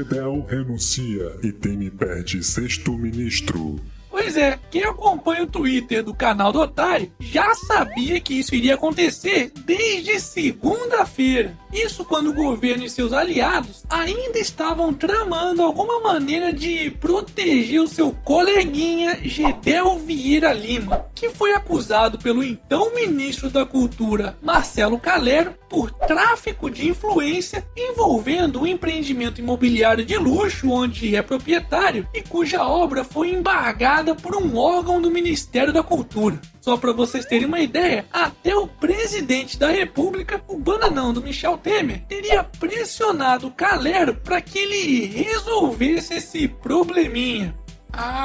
Gedel renuncia e Temer perde sexto ministro. Pois é, quem acompanha o Twitter do canal do Otário já sabia que isso iria acontecer desde segunda-feira. Isso quando o governo e seus aliados ainda estavam tramando alguma maneira de proteger o seu coleguinha Gedel Vieira Lima, que foi acusado pelo então ministro da Cultura Marcelo Calero por tráfico de influência envolvendo um empreendimento imobiliário de luxo onde é proprietário e cuja obra foi embargada por um órgão do Ministério da Cultura. Só para vocês terem uma ideia, até o presidente da República, o bananão do Michel Temer, teria pressionado o Calero para que ele resolvesse esse probleminha. Ai,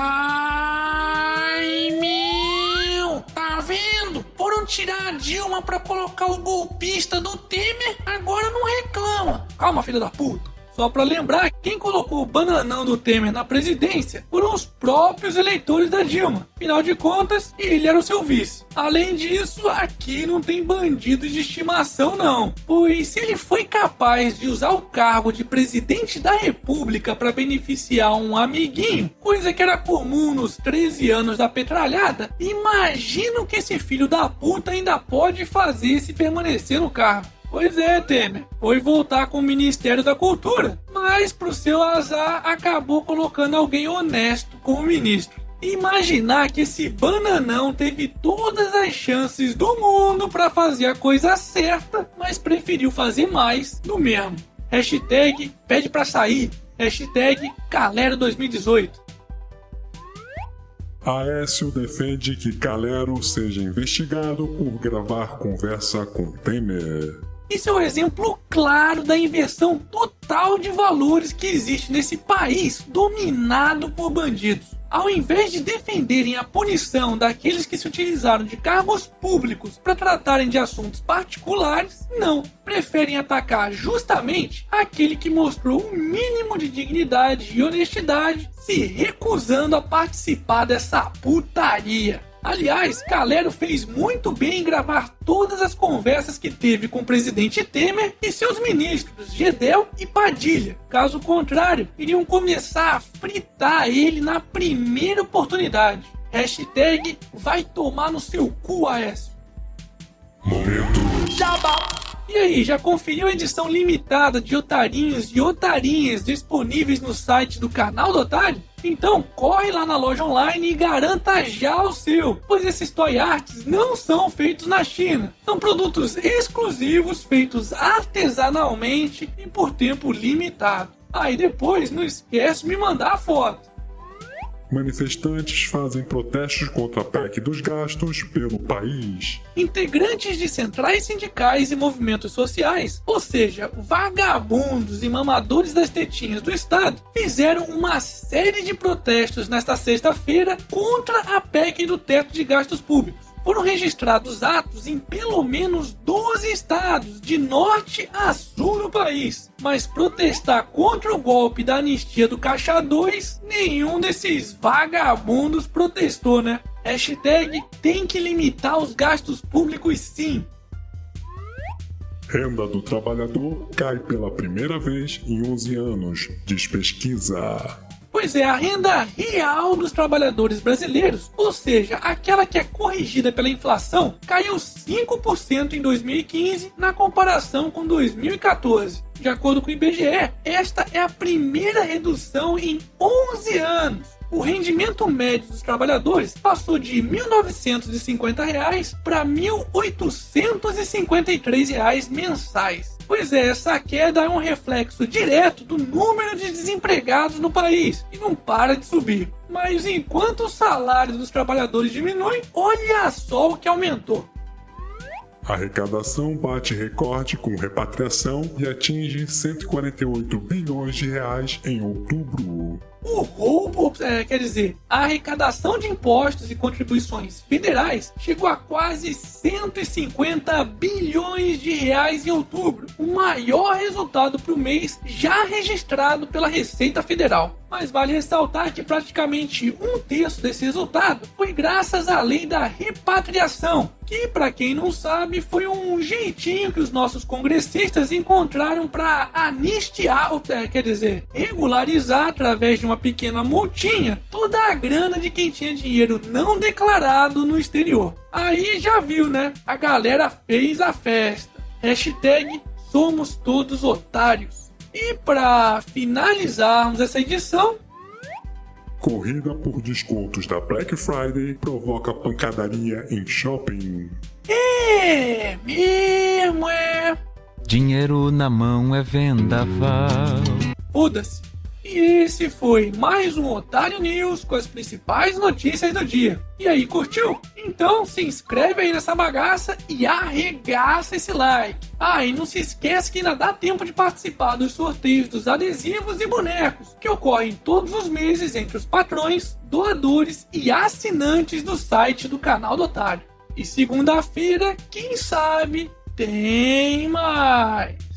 meu, tá vendo? Foram tirar a Dilma para colocar o golpista do Temer, agora não reclama. Calma, filha da puta. Só para lembrar, quem colocou o bananão do Temer na presidência foram os próprios eleitores da Dilma. Afinal de contas, ele era o seu vice. Além disso, aqui não tem bandido de estimação não, pois se ele foi capaz de usar o cargo de presidente da República para beneficiar um amiguinho, coisa que era comum nos 13 anos da petralhada, imagina o que esse filho da puta ainda pode fazer se permanecer no cargo. Pois é, Temer. Foi voltar com o Ministério da Cultura, mas pro seu azar acabou colocando alguém honesto como ministro. Imaginar que esse bananão teve todas as chances do mundo para fazer a coisa certa, mas preferiu fazer mais do mesmo. Hashtag pede pra sair. Hashtag Calero 2018. Aécio defende que Calero seja investigado por gravar conversa com Temer. Isso é um exemplo claro da inversão total de valores que existe nesse país dominado por bandidos. Ao invés de defenderem a punição daqueles que se utilizaram de cargos públicos para tratarem de assuntos particulares, não, preferem atacar justamente aquele que mostrou o um mínimo de dignidade e honestidade, se recusando a participar dessa putaria. Aliás, Calero fez muito bem em gravar todas as conversas que teve com o presidente Temer e seus ministros, Gedel e Padilha. Caso contrário, iriam começar a fritar ele na primeira oportunidade. Hashtag vai tomar no seu cu, Aécio. Momento. Jabá. E aí, já conferiu a edição limitada de otarinhos e otarinhas disponíveis no site do canal do Otário? Então corre lá na loja online e garanta já o seu, pois esses toy arts não são feitos na China. São produtos exclusivos feitos artesanalmente e por tempo limitado. Aí ah, depois não esquece de me mandar a foto. Manifestantes fazem protestos contra a PEC dos gastos pelo país. Integrantes de centrais sindicais e movimentos sociais, ou seja, vagabundos e mamadores das tetinhas do Estado, fizeram uma série de protestos nesta sexta-feira contra a PEC do teto de gastos públicos foram registrados atos em pelo menos 12 estados, de norte a sul no país. Mas protestar contra o golpe da anistia do Caixa 2, nenhum desses vagabundos protestou, né? Hashtag tem que limitar os gastos públicos sim. Renda do trabalhador cai pela primeira vez em 11 anos, diz pesquisa. Pois é, a renda real dos trabalhadores brasileiros, ou seja, aquela que é corrigida pela inflação, caiu 5% em 2015 na comparação com 2014. De acordo com o IBGE, esta é a primeira redução em 11 anos. O rendimento médio dos trabalhadores passou de R$ 1.950 para R$ 1.853 mensais. Pois é, essa queda é um reflexo direto do número de desempregados no país e não para de subir. Mas enquanto o salário dos trabalhadores diminui, olha só o que aumentou. A arrecadação bate recorde com repatriação e atinge 148 bilhões de reais em outubro. O roubo, é, quer dizer, a arrecadação de impostos e contribuições federais chegou a quase 150 bilhões de reais em outubro, o maior resultado para o mês já registrado pela Receita Federal. Mas vale ressaltar que praticamente um terço desse resultado foi graças à lei da repatriação, que, para quem não sabe, foi um jeitinho que os nossos congressistas encontraram para anistiar, é, quer dizer, regularizar através de uma pequena multinha toda a grana de quem tinha dinheiro não declarado no exterior. Aí já viu, né? A galera fez a festa. Hashtag somos todos otários. E para finalizarmos essa edição, Corrida por descontos da Black Friday provoca pancadaria em shopping. É mesmo, é. Dinheiro na mão é vendaval. Foda-se. E esse foi mais um Otário News com as principais notícias do dia. E aí, curtiu? Então se inscreve aí nessa bagaça e arregaça esse like. Ah, e não se esquece que ainda dá tempo de participar dos sorteios dos adesivos e bonecos, que ocorrem todos os meses entre os patrões, doadores e assinantes do site do canal do Otário. E segunda-feira, quem sabe, tem mais!